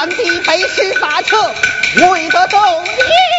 三地背身发车，为得动兵。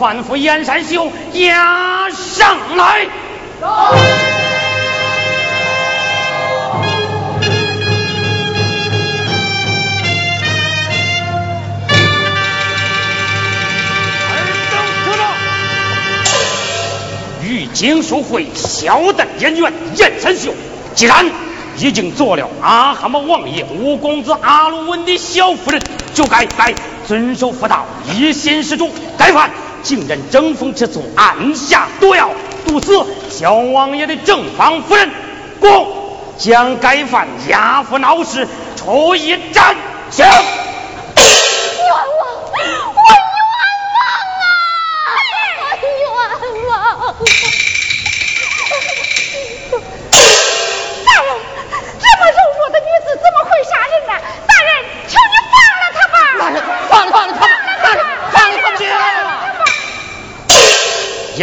反复燕山秀押上来。二等科长，与经书会小邓演员燕山秀，既然已经做了阿哈姆王爷五公子阿鲁温的小夫人，就该该遵守妇道，一心施主，该犯。竟然争风吃醋，暗下毒药，毒死小王爷的正房夫人，公将该犯押赴闹市，处以斩刑。冤枉！我冤枉啊！冤枉！大人，这么柔弱的女子怎么会杀人呢？大人，求你放了她吧！大人，放了放了她吧！大人，放了放了。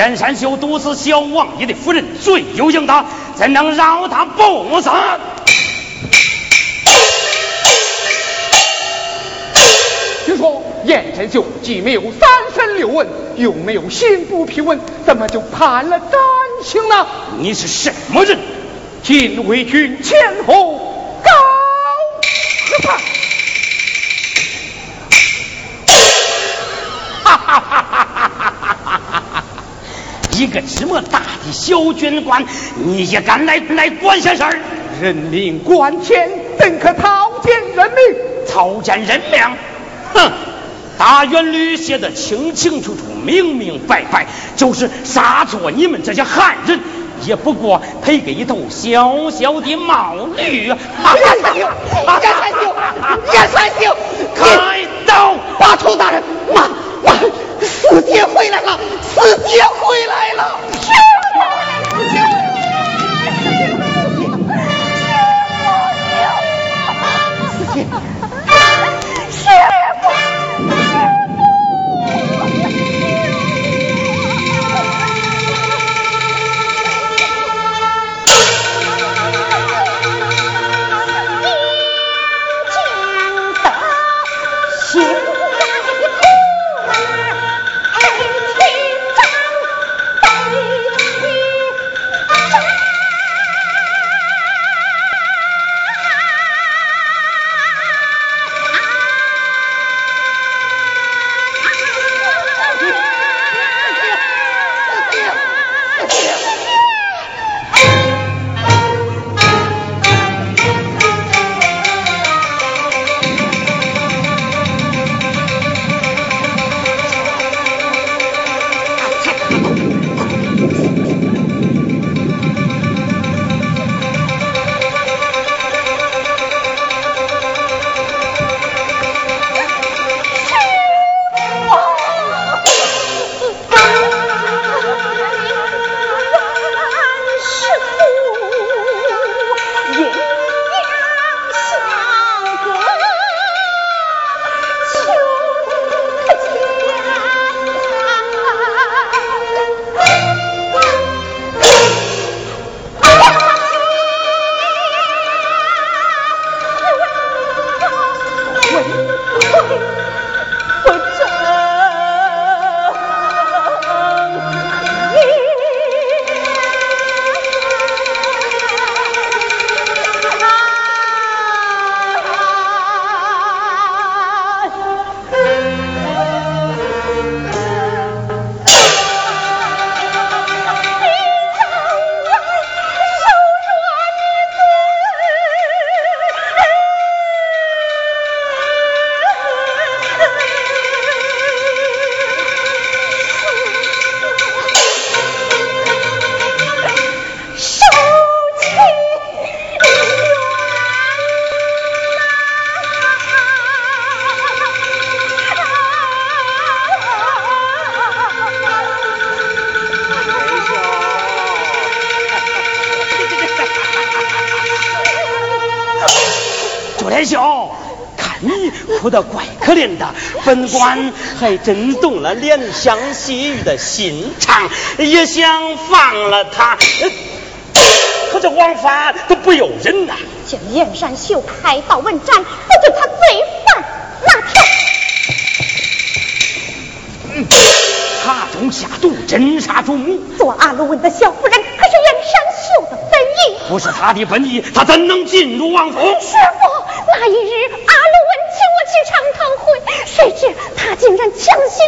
燕山秀毒死小王爷的夫人，罪有应得，怎能饶他不死？听说燕山秀既没有三身六问，又没有心腹批问，怎么就判了斩刑呢？你是什么人？禁卫军前后高和一个这么大的小军官，你也敢来来管闲事儿？人命关天，怎可草菅人命？草菅人命？哼！大元律写的清清楚楚、明明白白，就是杀错你们这些汉人，也不过赔给一头小小的毛驴。燕三秀，燕三秀，燕三秀，开刀！把头大人，妈妈，四爹回来了，四爹回来了。本官还真动了怜香惜玉的心肠，也想放了他，可这王法都不由人呐！将燕山秀开道问斩，不就他罪犯？哪条？他中下毒，真杀忠。做阿鲁温的小夫人，可是燕山秀的本意。不是他的本意，他怎能进入王府？师傅，那一日。他竟然强行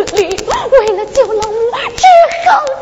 为了救了我之后。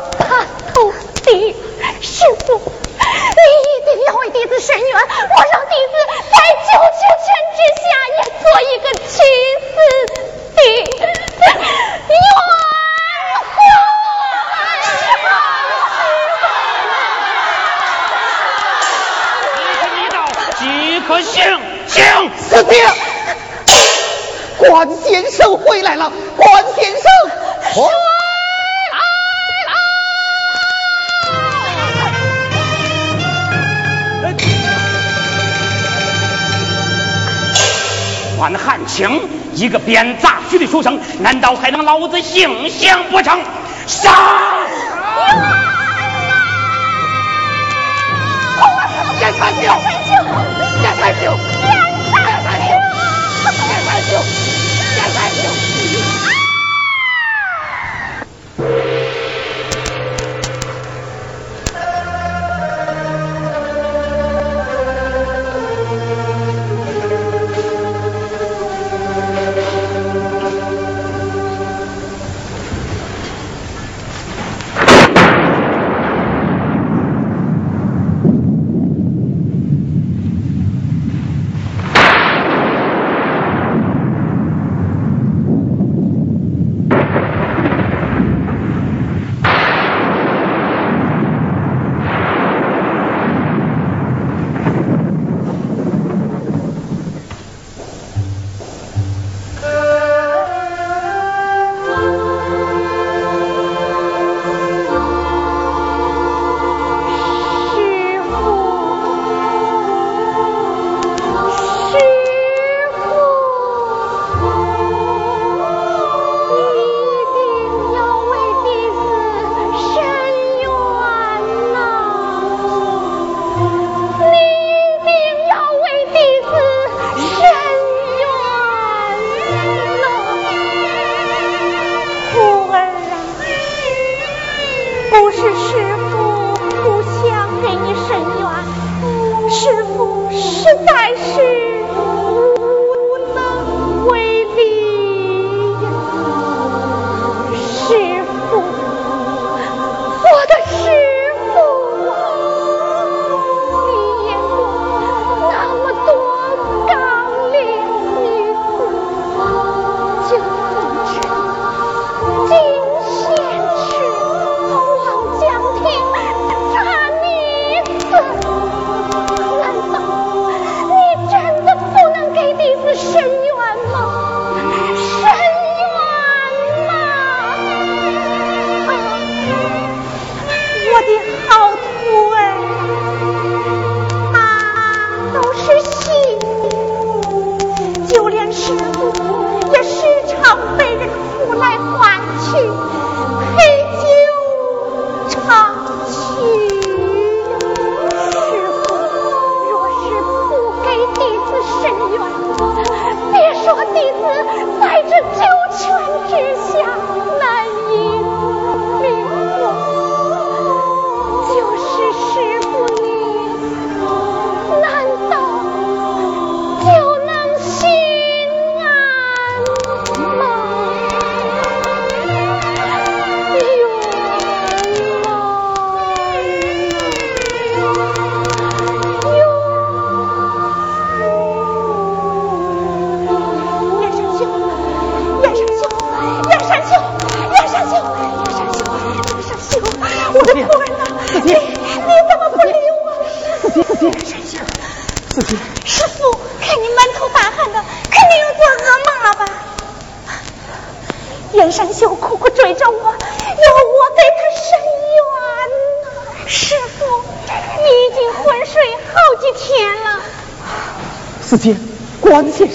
一个编杂剧的书生，难道还能老子性象不成？杀！红儿三救，三救，三救，三救，三救，三救。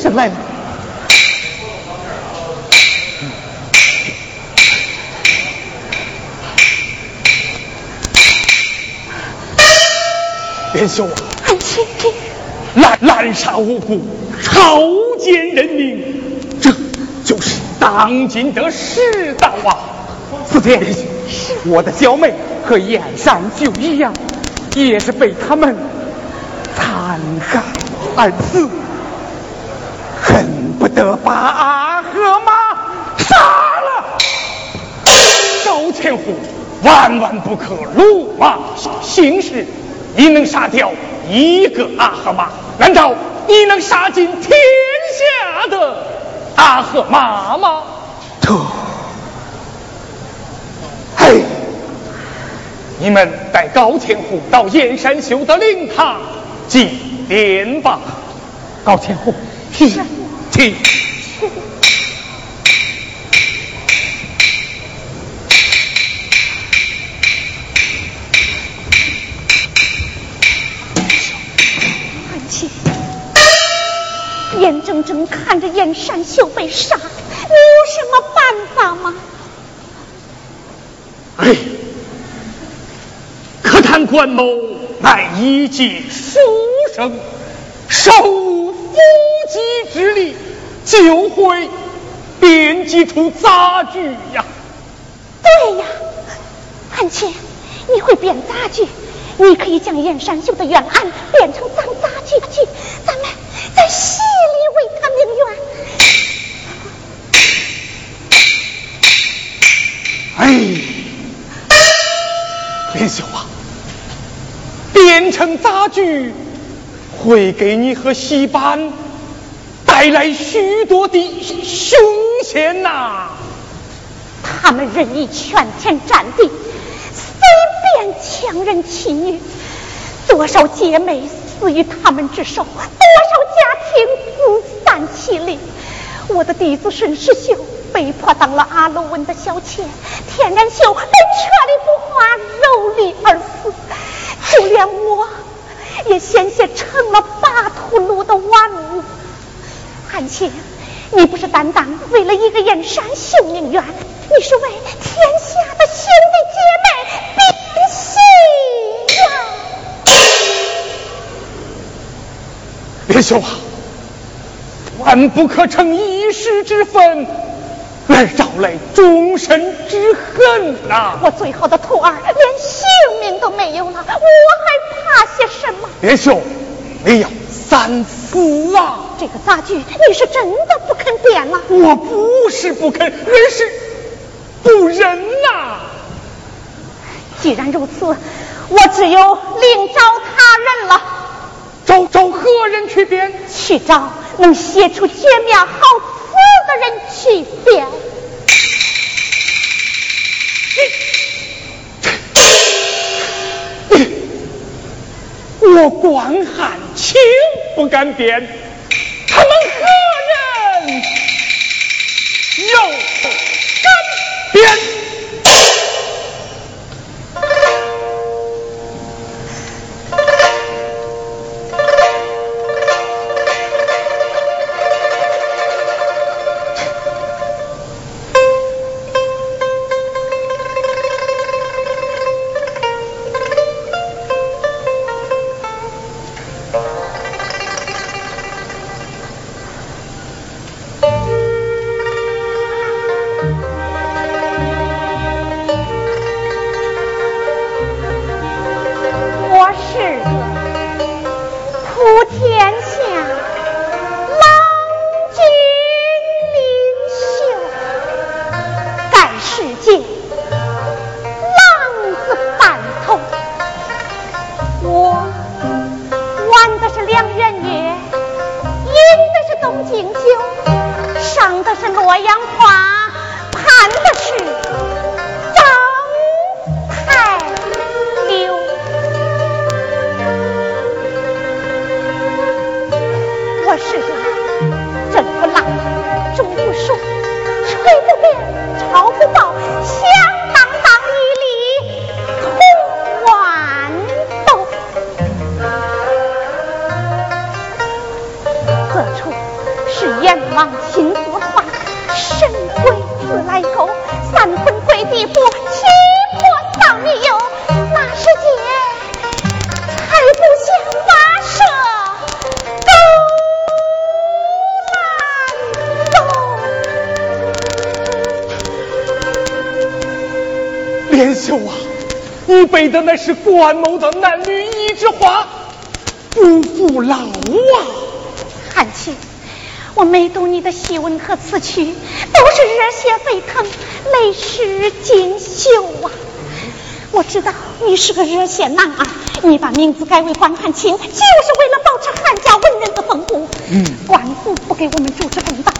关先生来了。元秀啊，安琪，滥滥杀无辜，草菅人命，这就是当今的世道啊！四姐，我的小妹和燕山就一样，也是被他们残害而死，万万不可鲁莽行事。你能杀掉一个阿赫马？难道你能杀尽天下的阿赫马吗？特，嘿，你们带高千户到燕山修的灵堂祭奠吧。高千户，去，去。眼睁睁看着燕山秀被杀，你有什么办法吗？哎，可叹关某乃一介书生，手无缚鸡之力，就会编辑出杂剧呀。对呀，汉卿，你会编杂剧，你可以将燕山秀的冤案变成咱杂剧剧，咱们在戏里。为他鸣冤。哎，莲秀啊，变成杂剧会给你和戏班带来许多的凶险呐。他们任意全天占地，随便强人欺女，多少姐妹死于他们之手，多少家庭自散其离。我的弟子沈世秀被迫当了阿罗文的小妾，天然秀被权力腐化，蹂躏而死。就连我也险些成了巴图鲁的玩物。韩青，你不是单单为了一个燕山秀命冤，你是为天下的兄弟姐妹连秀啊，万不可逞一时之愤，来招来终身之恨呐！我最好的徒儿连性命都没有了，我还怕些什么？连秀，你要三思啊！这个杂剧你是真的不肯点吗？我不是不肯，而是不仁呐！既然如此，我只有另找他人了。去？找能写出绝妙好词的人去编。我关汉卿不敢编，他们何人有的乃是关某的男女一枝花，不服老啊！韩卿，我每读你的檄文和词曲，都是热血沸腾，泪湿锦绣啊！我知道你是个热血男儿，你把名字改为关汉卿，就是为了保持汉家文人的风骨。嗯，官府不给我们主持公道，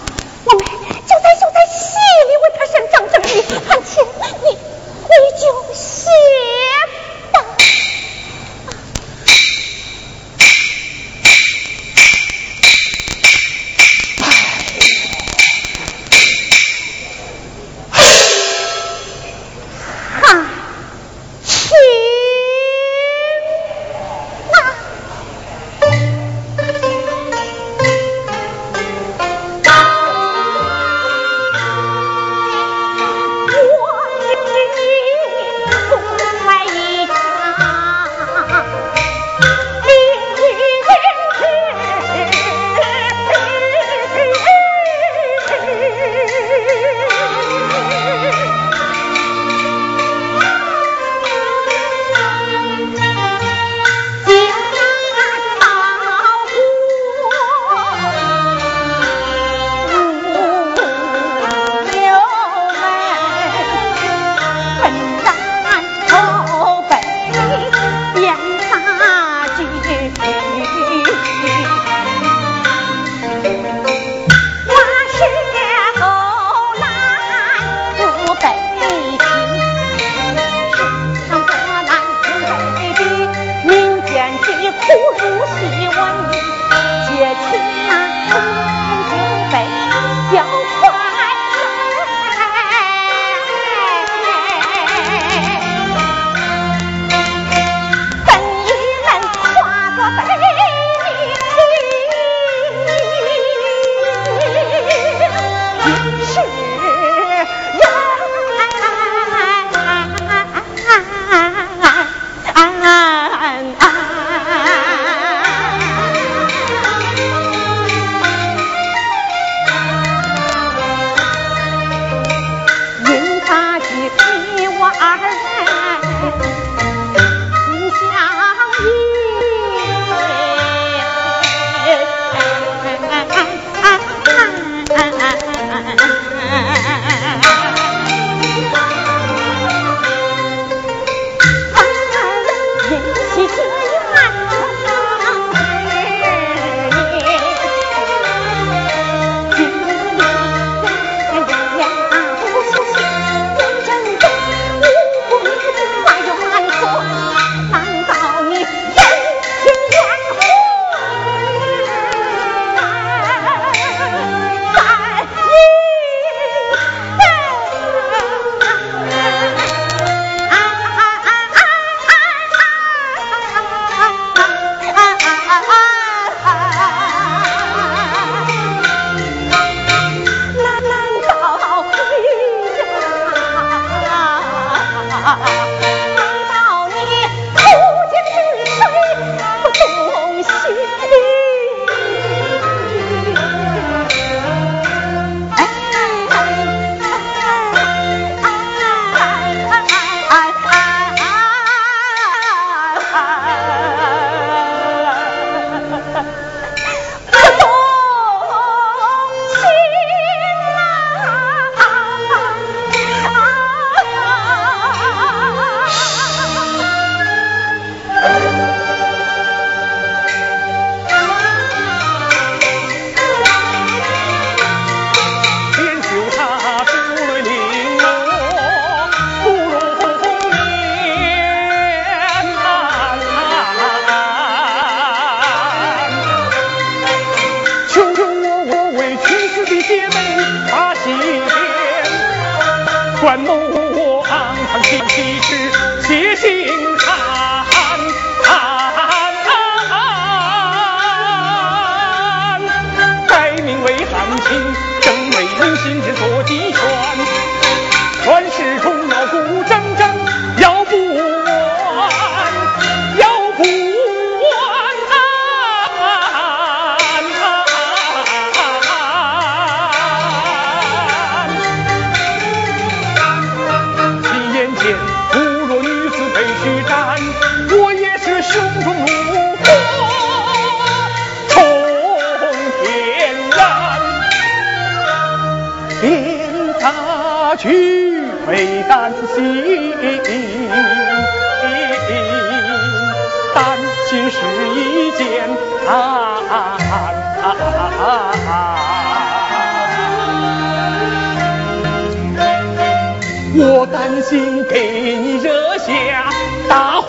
我担心给你惹下大祸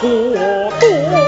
端，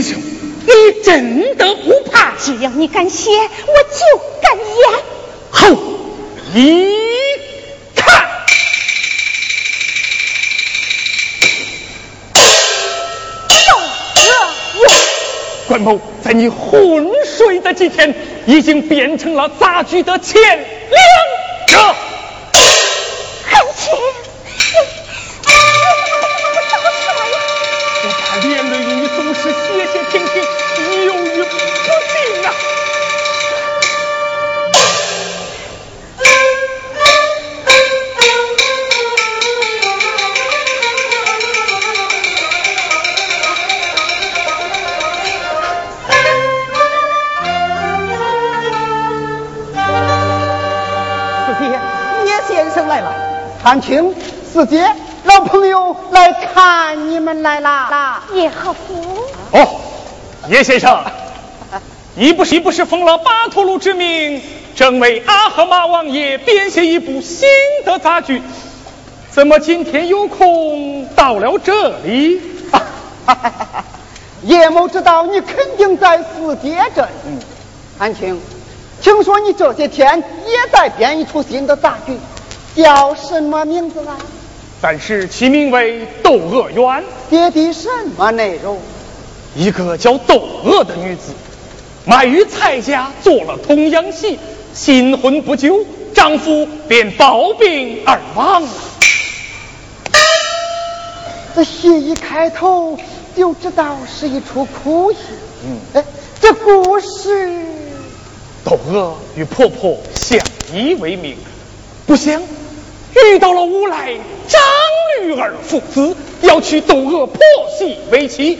你真的不怕？只要你敢写，我就敢演。好，一看，关某在你昏睡的几天，已经变成了杂剧的前两者。韩青、四姐、老朋友来看你们来啦！叶和夫。哦，叶先生，你不是不是奉了巴图鲁之命，正为阿赫马王爷编写一部新的杂剧，怎么今天有空到了这里？叶某知道你肯定在四姐这里。韩青，听说你这些天也在编一出新的杂剧。叫什么名字啊？但是其名为《窦娥冤》。写的什么内容？一个叫窦娥的女子，卖于蔡家做了童养媳，新婚不久，丈夫便暴病而亡了。这戏一开头就知道是一出哭戏。嗯，哎，这故事，窦娥与婆婆相依为命，不想。遇到了无赖，张驴儿父子要娶窦娥婆媳为妻，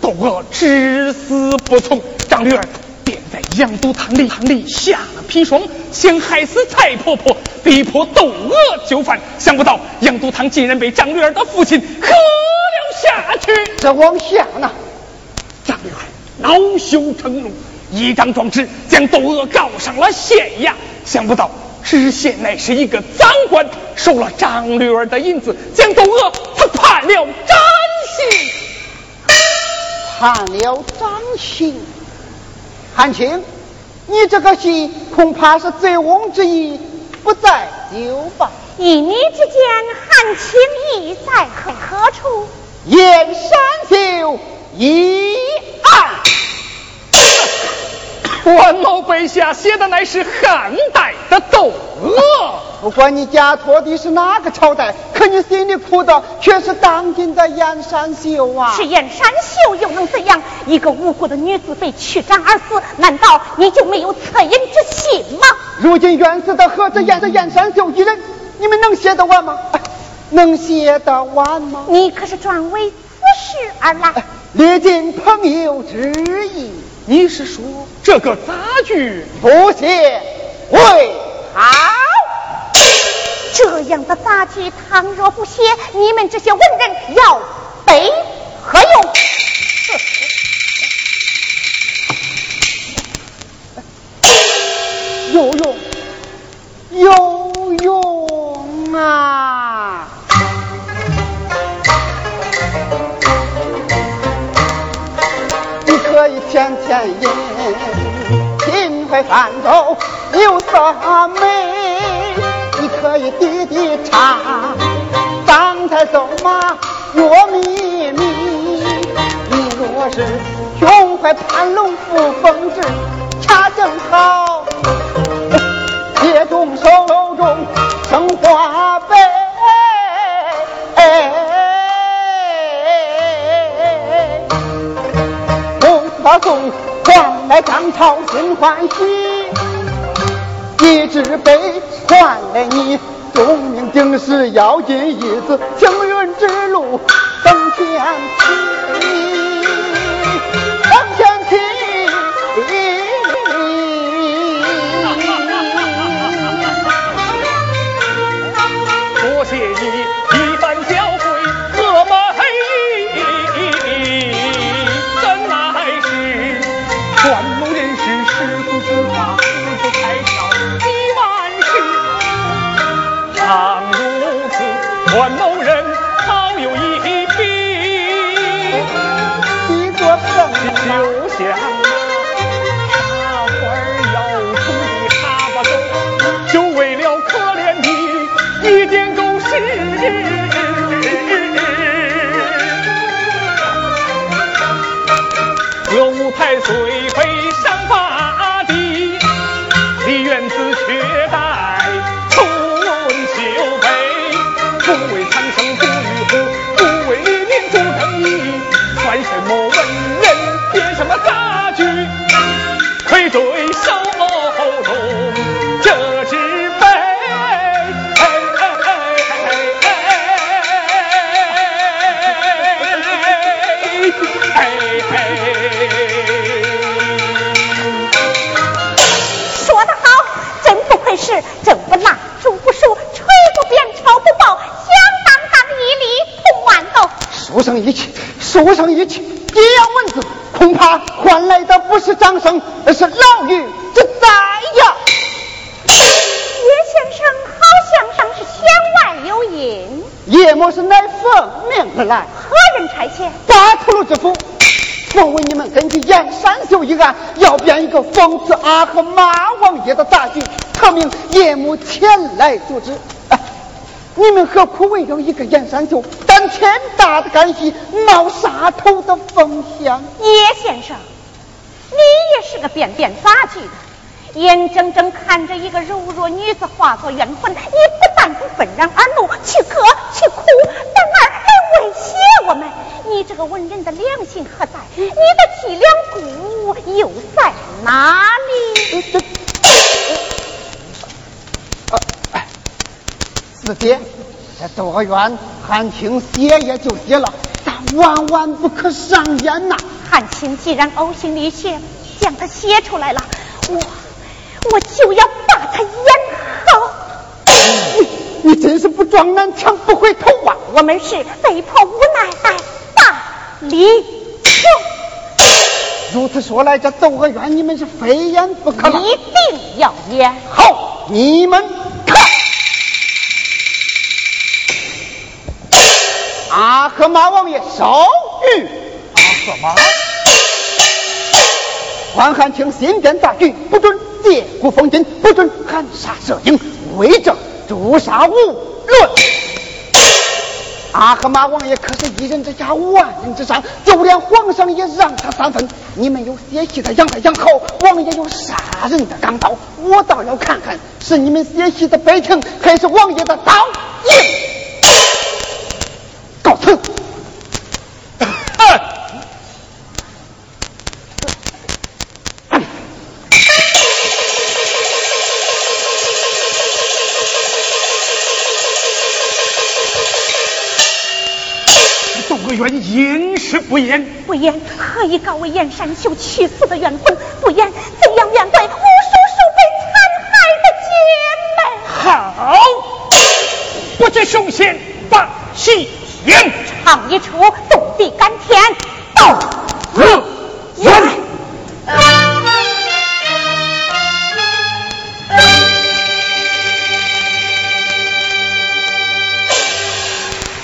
窦娥至死不从，张驴儿便在杨都堂里堂里下了砒霜，想害死蔡婆婆，逼迫窦娥就范。想不到杨都堂竟然被张驴儿的父亲喝了下去。这往下呢？张驴儿恼羞成怒，一张状纸将窦娥告上了县衙。想不到。知县乃是一个赃官，收了张驴儿的银子，将窦娥他判了斩刑，判了斩刑。韩青，你这个戏恐怕是醉翁之意不在酒吧。一你之间，韩青意在何处？燕山秀一案。关某背下写的乃是汉代的窦娥，不管你家托的是哪个朝代，可你心里苦的却是当今的燕山秀啊！是燕山秀又能怎样？一个无辜的女子被驱斩而死，难道你就没有恻隐之心吗？如今冤死的何止燕的燕山秀一人？你们能写得完吗？能写得完吗？你可是专为此事而来，历尽朋友之意。你是说这个杂剧不写为好？这样的杂剧，倘若不写，你们这些文人要背何用？有用，有用啊！天天饮，秦淮泛舟有色美；你可以滴滴茶，上菜走马若秘密。你若是胸怀盘龙扶风枝，恰正好，借中手中生花杯。大宋换来张朝心欢喜，一纸碑换来你忠名鼎食，要尽一子青云之路登天梯，就像那茶花要出的茶把走，就为了可怜的一点狗屎。这舞台虽非书生一气，书生一气，这样文字恐怕换来的不是掌声，而是牢狱之灾呀！叶先生好像上是弦外有音。叶某是乃奉命而来，何人差遣？巴图鲁之府，奉为你们根据燕山秀一案，要编一个讽刺阿和马王爷的大剧，特命叶某前来。主持。你们何苦为了一个燕山秀，担天大的干系，冒杀头的风险？叶先生，你也是个变变杂剧的，眼睁睁看着一个柔弱女子化作冤魂，你不但不愤然而怒，去割去哭，反而还威胁我们。你这个文人的良心何在？你的脊梁骨又在哪里？四爹，这窦娥冤，汉卿写也就写了，但万万不可上演呐！汉卿既然呕心沥血将他写出来了，我我就要把它演好。你你真是不撞南墙不回头啊！我们是被迫无奈来大理穷。如此说来，这窦娥冤你们是非演不可了。一定要演好，你们看。阿克马王爷手谕。阿克马。关汉卿新编大局，不准借古讽今，不准含沙射影，为政诛杀无论。阿克马王爷可是一人之下，万人之上，就连皇上也让他三分。你们有写戏的养他养好，王爷有杀人的钢刀，我倒要看看是你们写戏的悲情，还是王爷的刀硬。冤应是不言，不言何以告慰燕山秀去死的冤魂？不言怎样面对无数数被残害的姐妹？好，不知凶险把戏演，唱一出动地感天，窦娥冤。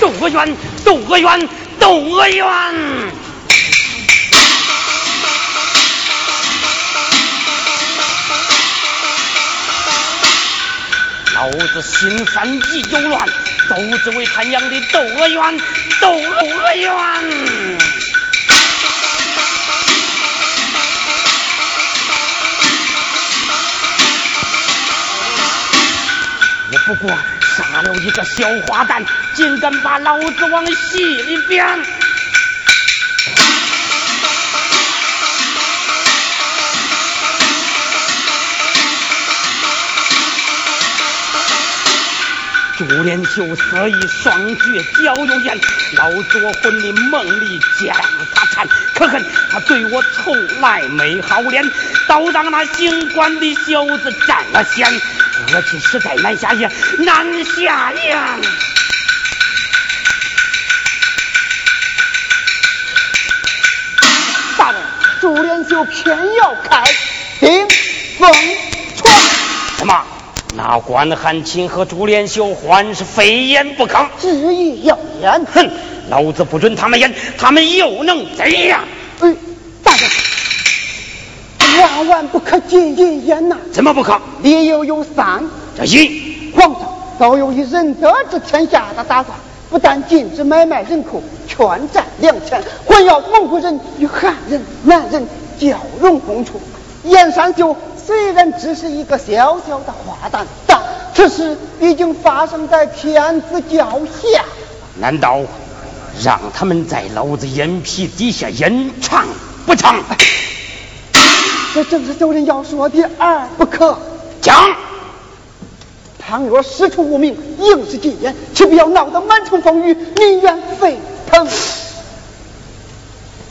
窦娥冤，窦娥冤，窦娥冤！老子心烦意又乱，都只为他娘的窦娥冤，窦娥冤！我不过杀了一个小花旦，竟敢把老子往戏里编！朱连秀色一双绝，脚又严，老子我魂里梦里将他缠，可恨他对我从来没好脸，倒让那行官的小子占了先，恶气实在难下咽，难下咽。朱连秀偏要开兵凤传。什么？那关汉卿和朱连秀还是非演不可？执意要演。哼！老子不准他们演，他们又能怎样？哎，大人，万万不可进一言呐！怎么不可？理由有三：这一，皇上早有以仁德治天下的打算，不但禁止买卖人口、圈占粮钱，还要蒙古人与汉人、满人交融共处。燕山就虽然只是一个小小的花旦，但此事已经发生在天子脚下。难道让他们在老子眼皮底下演唱不成？这正是有人要说的二不可。讲。倘若师出无名，应是禁言，岂不要闹得满城风雨，民怨沸腾？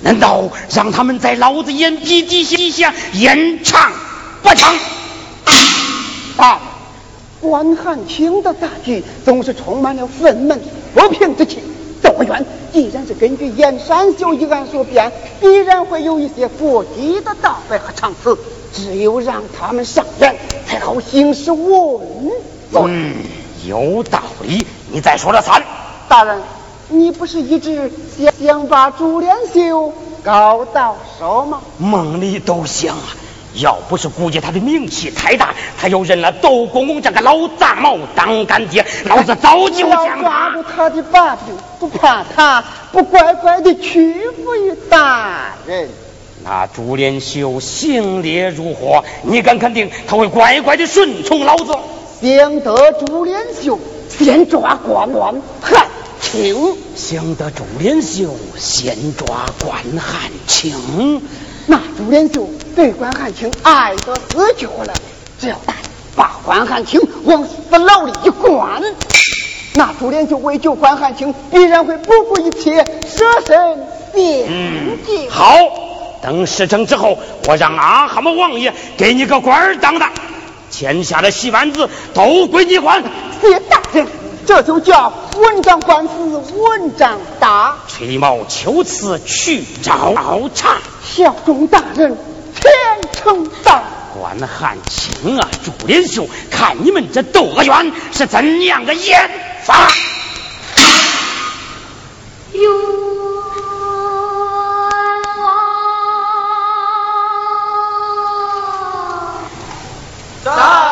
难道让他们在老子眼皮底下演唱不成？啊！关汉卿的大局总是充满了愤懑不平之气。窦娥冤既然是根据燕山秀一案所编，必然会有一些过激的道白和唱词，只有让他们上演，才好行事稳重。嗯，有道理。你再说了三。大人，你不是一直想想把朱连秀搞到手吗？梦里都想啊。要不是估计他的名气太大，他又认了窦公公这个老杂毛当干爹，老子早就将他抓住他的把柄，不怕他不乖乖的屈服于大人。那朱连秀性烈如火，你敢肯定他会乖乖的顺从老子？想得朱连秀，先抓关关汉卿；想得朱连秀，先抓关汉卿。那朱连秀对关汉卿爱得死去活来，只要大人把关汉卿往死牢里一关，那朱连秀为救关汉卿，必然会不顾一切舍身辩救。好，等事成之后，我让阿哈姆王爷给你个官当当，天下的戏班子都归你管。谢大人，这就叫文章官司文章大。吹毛求疵去找茬。小众大人，天成大。关汉卿啊，朱林秀，看你们这窦娥冤是怎样的演法？哟。سات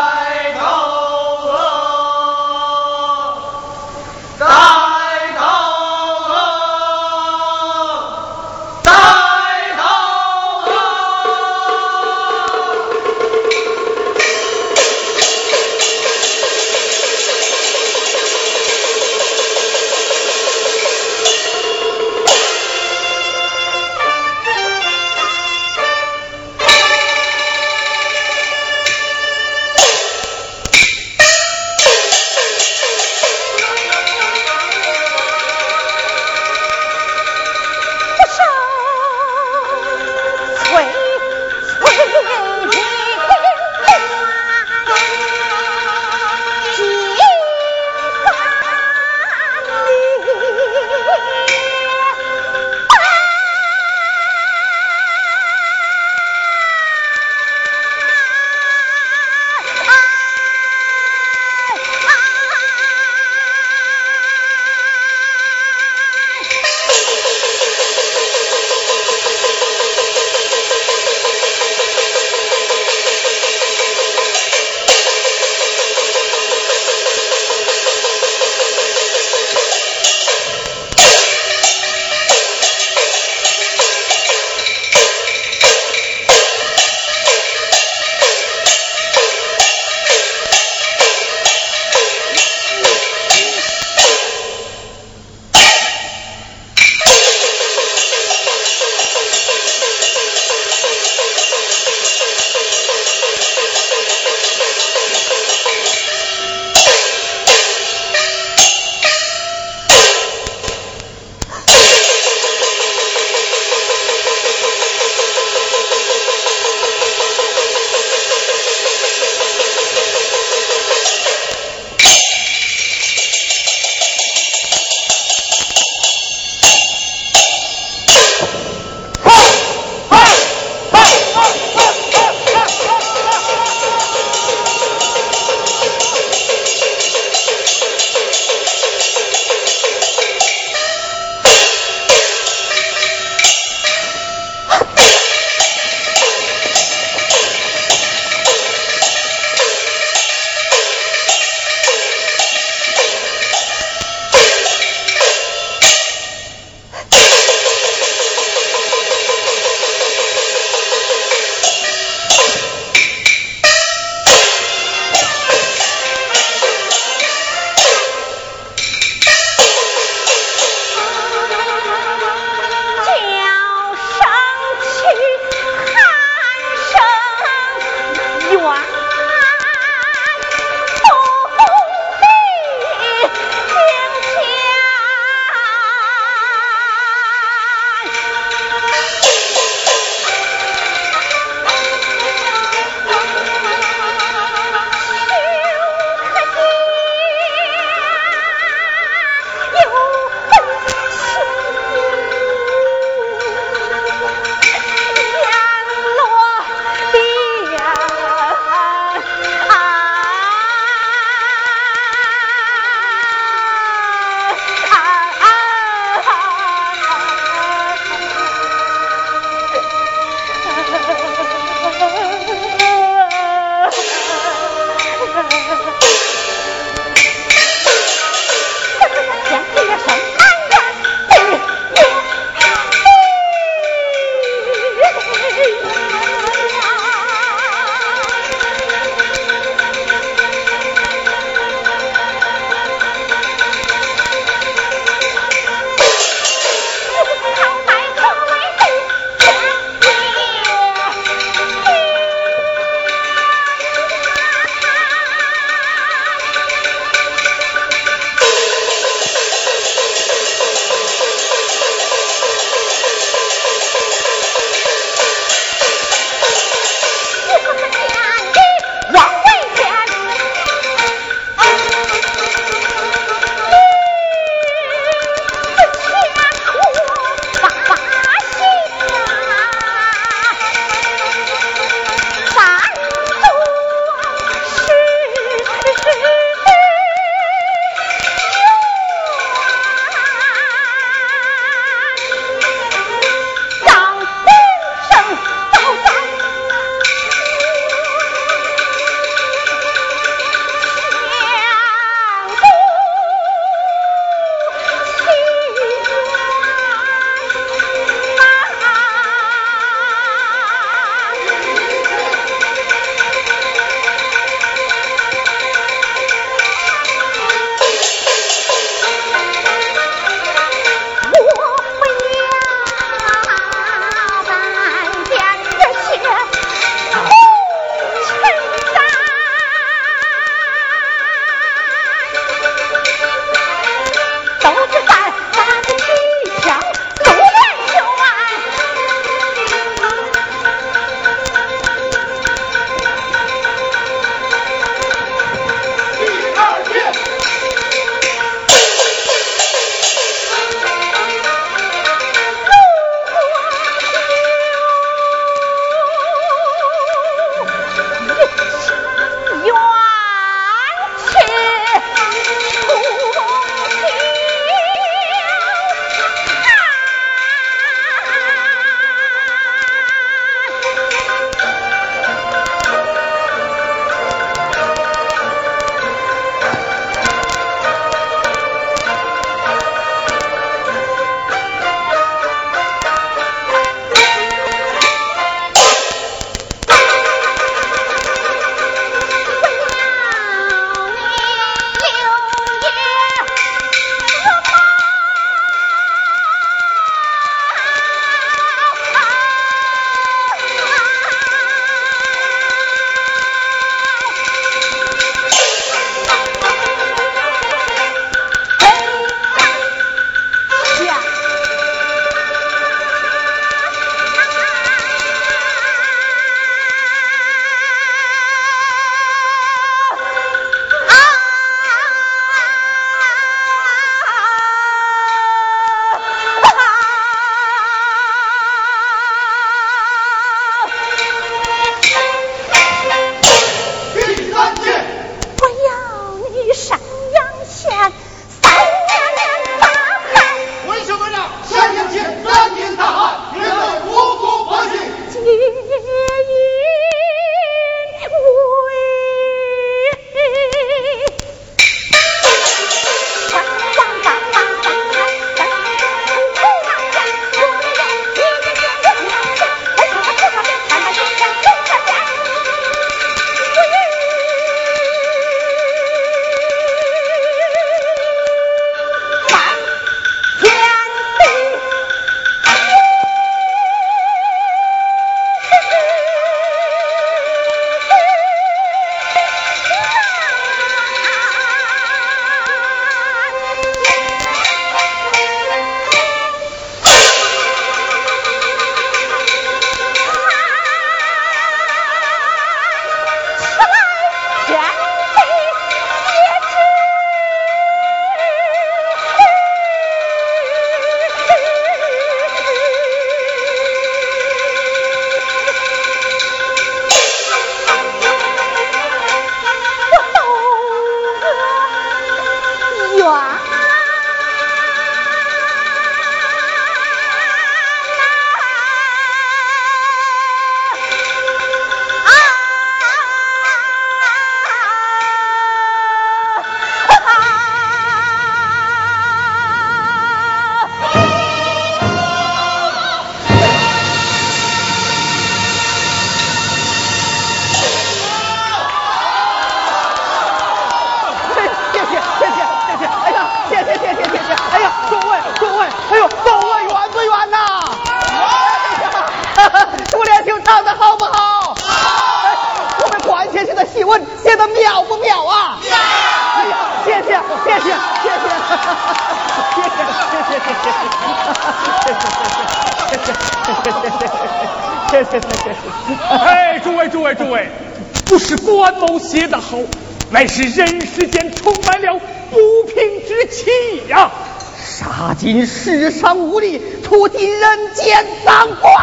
是人世间充满了不平之气呀。杀尽世上无力，屠尽人间脏官。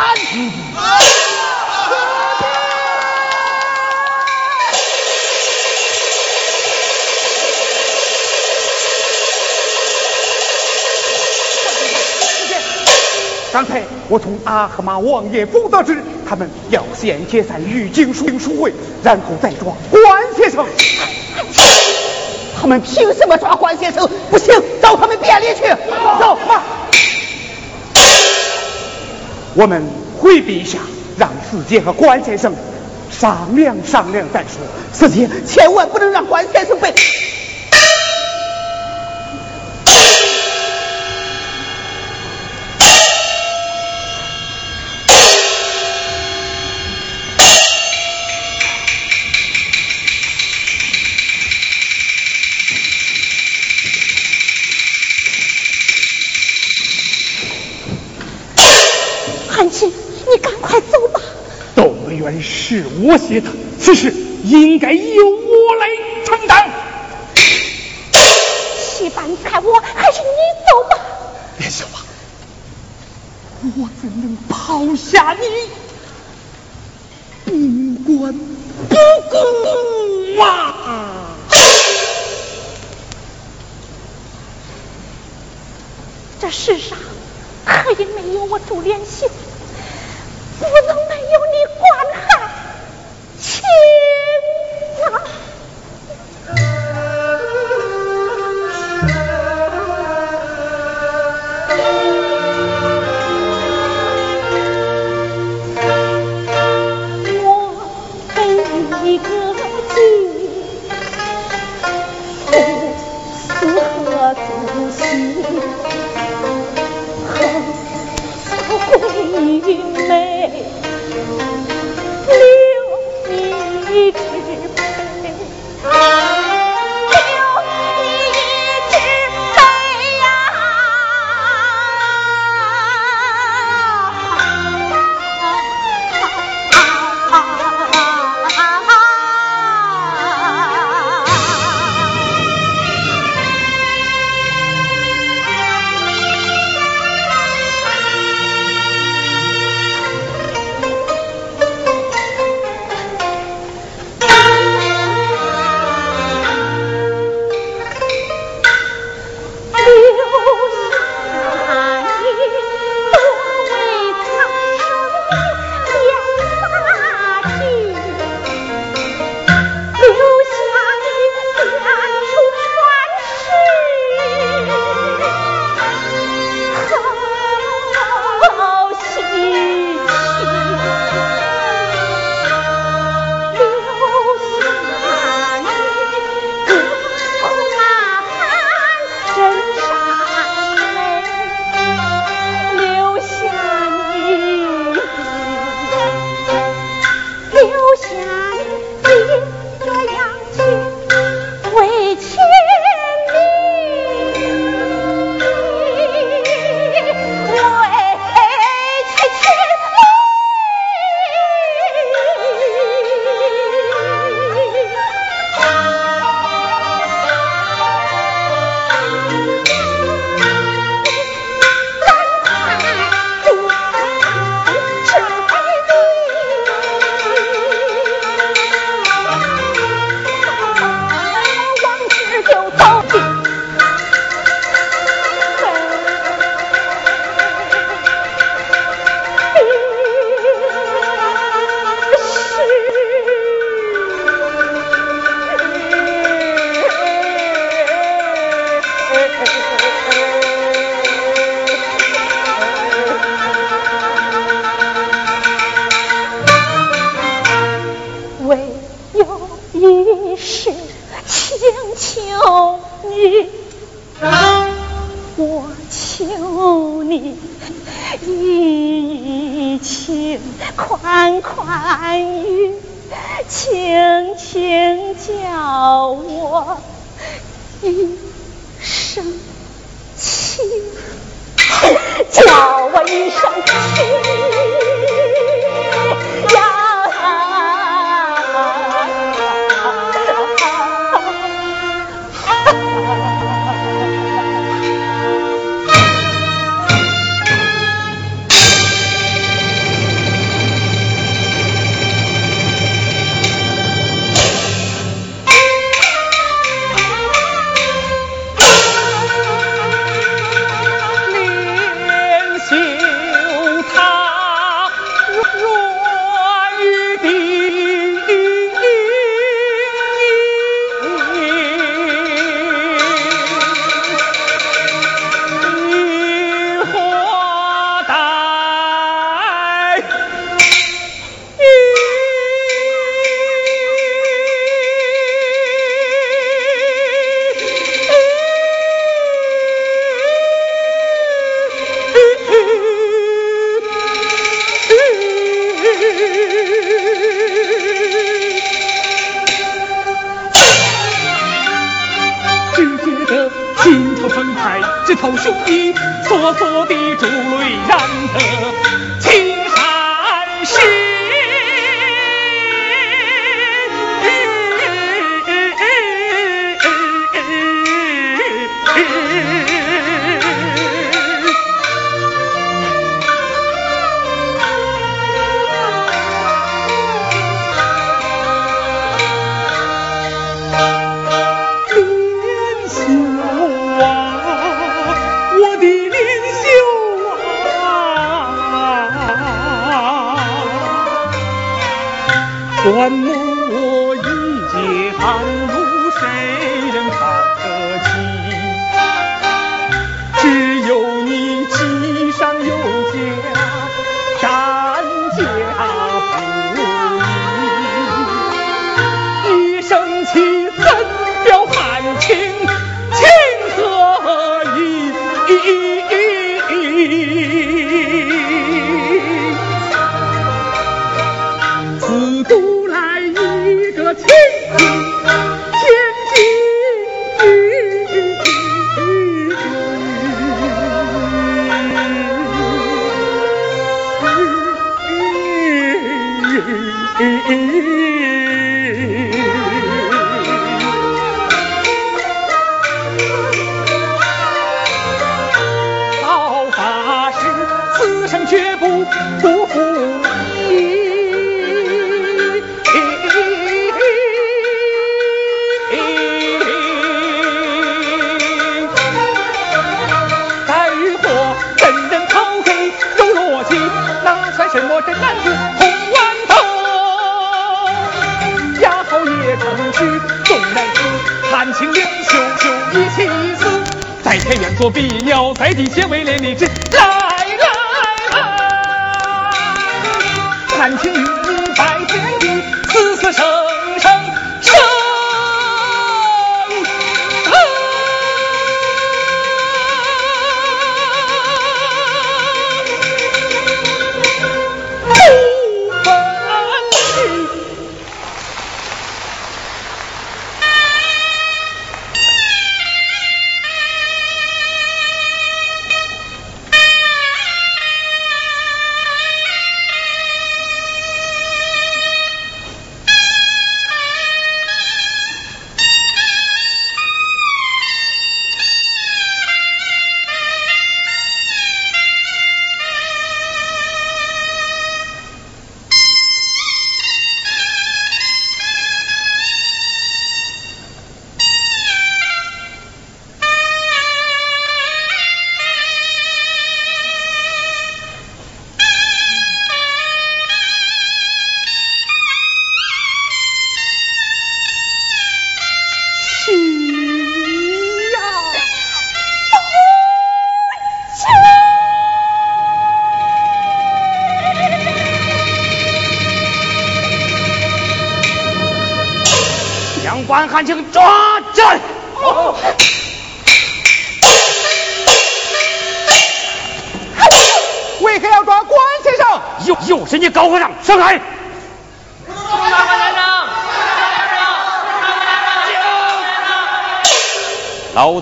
刚才我从阿克玛王爷府得知，他们要先解散御警署署会，然后再抓关先生。我们凭什么抓关先生？不行，找他们便里去。走，吧。我们回避一下，让四姐和关先生商量商量再说。四姐，千万不能让关先生被。我写的，此事应该由我来承担。戏班在我，还是你走吧。别笑话，我怎能抛下你这头兄弟，索索地珠泪染得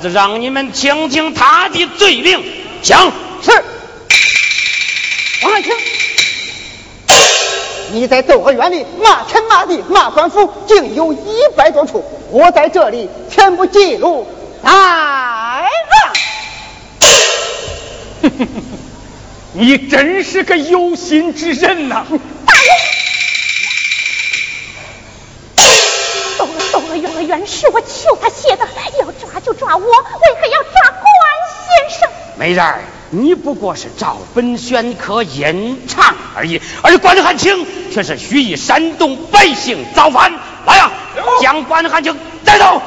让你们听听他的罪名，讲是。王爱卿，你在窦娥园里骂天骂地骂官府，竟有一百多处，我在这里全部记录在案。你真是个有心之人呐！美人儿，你不过是照本宣科吟唱而已，而关汉卿却是蓄意煽动百姓造反。来呀，将关汉卿带走。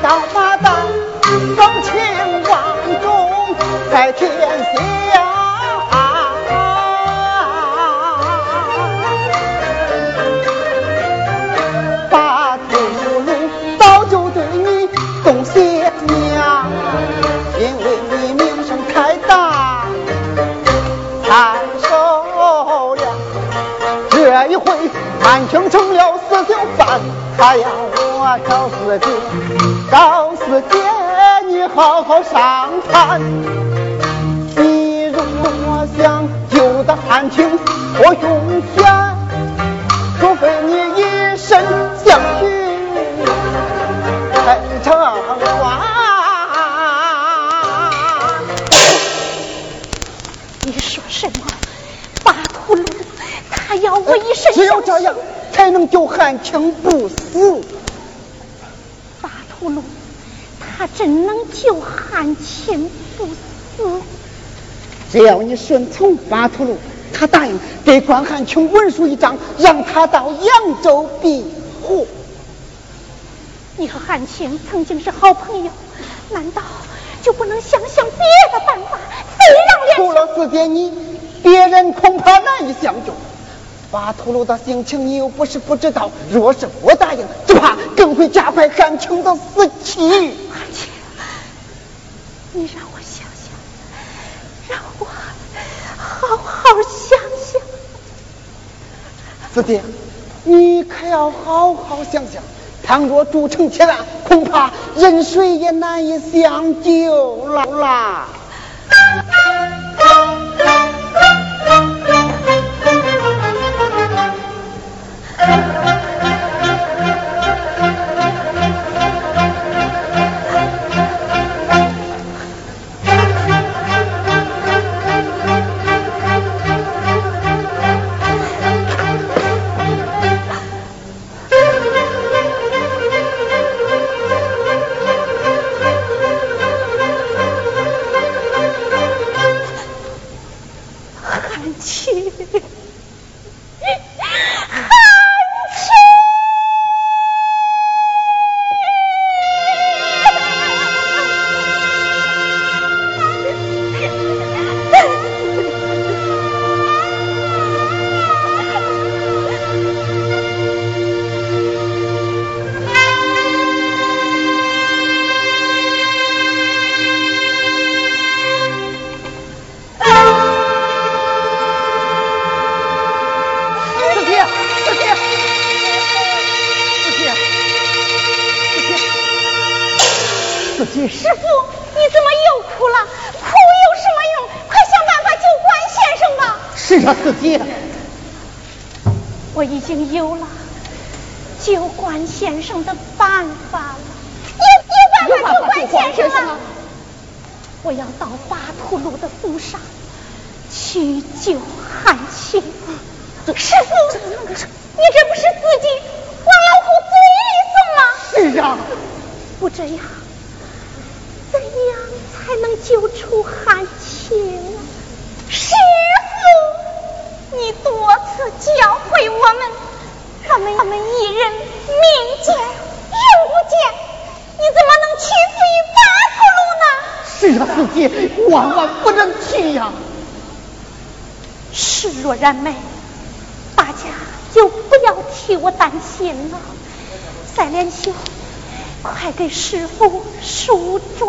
了胆刀马胆，风情万种在天下。巴图鲁早就对你动邪念，因为你名声太大。太受了。这一回，满清成了四小犯，他要我找四姐，赵四姐，你好好商谈。你如果想救得汉卿脱凶险，除非你以身相许，才成官。你说什么？巴图鲁，他要我一身只有这样，才能救汉卿不死。巴图鲁，他真能救汉卿不死？只要你顺从巴图鲁，他答应给关汉卿文书一张，让他到扬州避祸。你和汉卿曾经是好朋友，难道就不能想想别的办法，非让除了四姐你，别人恐怕难以相救。巴图鲁的性情你又不是不知道，若是不答应，只怕更会加快汉卿的死期。你让我想想，让我好好想想。四弟，你可要好好想想，倘若铸成铁案，恐怕任谁也难以相救了啦。然没，大家就不要替我担心了。赛莲兄，快给师傅梳妆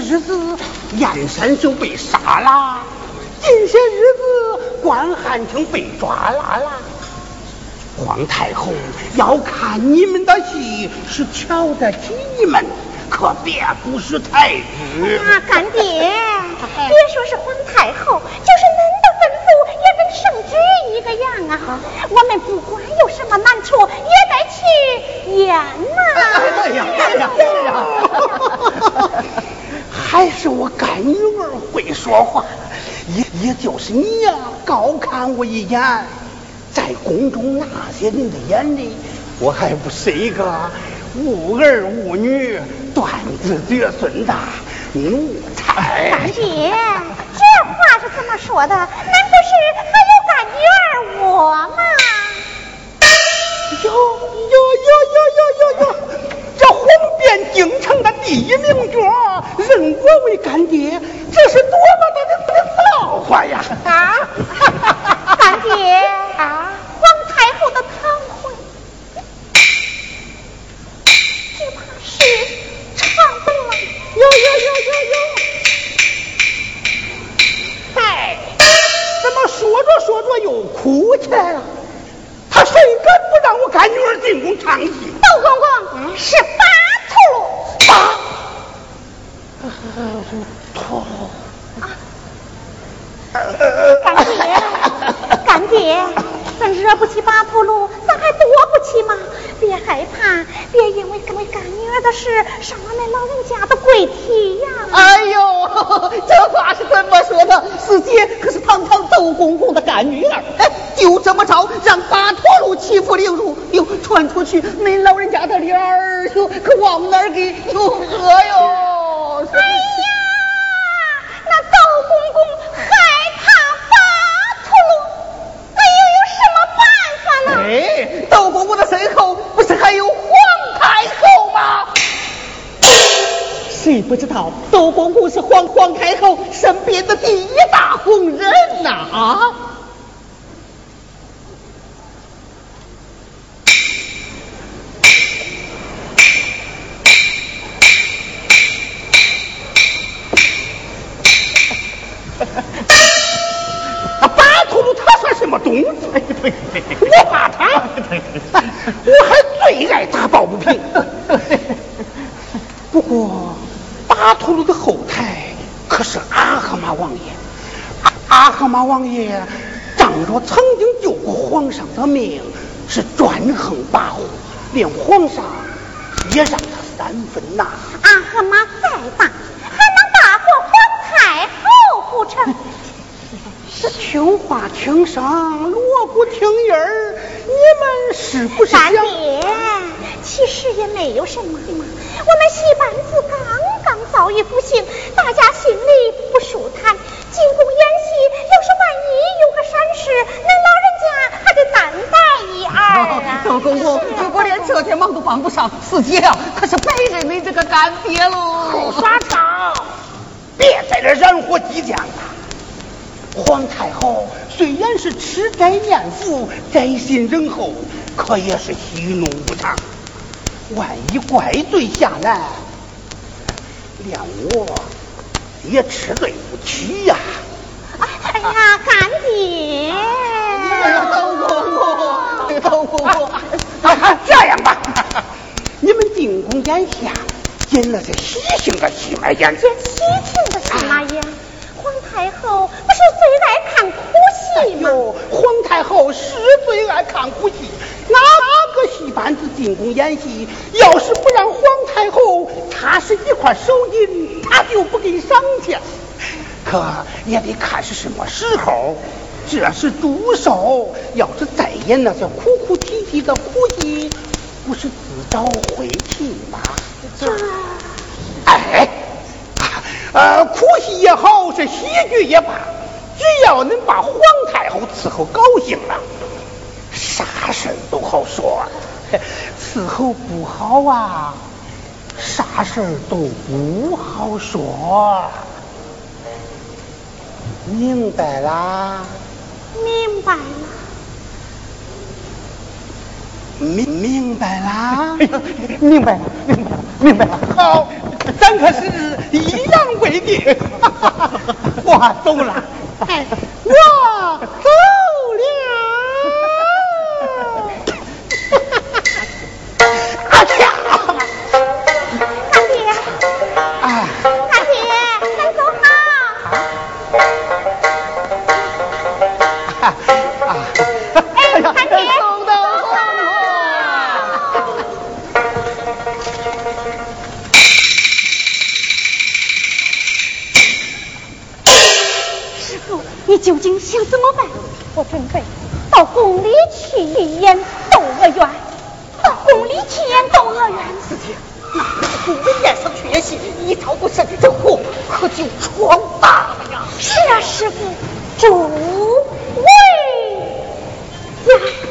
日子燕山就被杀了，近些日子关汉卿被抓了啦。皇太后要看你们的戏，是瞧得起你们，可别不识抬举。啊，干爹，别说是皇太后，就是恁的吩咐也跟圣旨一个样啊。我们不管有什么难处，也得去演呐。哎呀，哎呀。还是我干女儿会说话，也也就是你呀，高看我一眼，在宫中那些人的眼里，我还不是一个无儿无女、断子绝孙的奴才。干爹，这话是怎么说的？干爹，干爹，咱惹不起八秃噜，咱还躲不起吗？别害怕，别因为跟为干女儿的事伤了那老人家的贵体呀。哎呦，这话是怎么说的？四姐可是堂堂窦公公的干女儿，哎，就这么着让八驼鹿欺负凌辱，哟，传出去，恁老人家的脸儿哟，可往哪儿给哟喝哟？哎谁不知道窦公公是皇皇太后身边的第一大红人呐？啊！啊，八秃噜他算什么东西？我怕他，我还最爱他抱不平。不过，巴图鲁的后台可是阿哈马王爷。阿阿哈马王爷仗着曾经救过皇上的命，是专横跋扈，连皇上也让他三分呐。阿哈马再大，还能大过皇太后不成？是听话听声，锣鼓听音儿，你们是不是想干？爹，其实也没有什么嘛。我们戏班子刚刚遭遇不幸，大家心里不舒坦。进宫演戏，要是万一有个闪失，恁老人家还得担待一二啊。周公公，如果连这点忙都帮不上，四姐呀，可是白认你这个干爹喽。耍唱，别在这燃火激将了。皇太后虽然是吃斋念佛、宅心仁厚，可也是喜怒无常。万一怪罪下来，连我也吃罪不起呀！哎呀，干爹！哎呀，周公公，周公公，这样吧，你们进宫演戏，演那些喜庆的戏嘛演。演喜庆的戏嘛演。皇太后不是最爱看苦戏吗？皇太后是最爱看苦戏，哪个戏班子进宫演戏，要是不让皇太后踏实一块手印，他就不给赏钱。可也得看是什么时候。这是毒手，要是再演那些哭哭啼啼的哭戏，不是自找晦气吗？这，哎。呃，哭戏也好，是喜剧也罢，只要能把皇太后伺候高兴了，啥事都好说。伺候不好啊，啥事都不好说。明白啦？明白啦。明 明白啦？明白了，明白了，明白了。好。咱可是一样规定，我走了，我走了，你究竟想怎么办？我准备到宫里去演《窦娥冤》，到宫里去演《窦娥冤》。四姐，那宫里演上去演戏，一朝不慎，这祸可就闯大了呀！是啊，师傅，主。Yeah.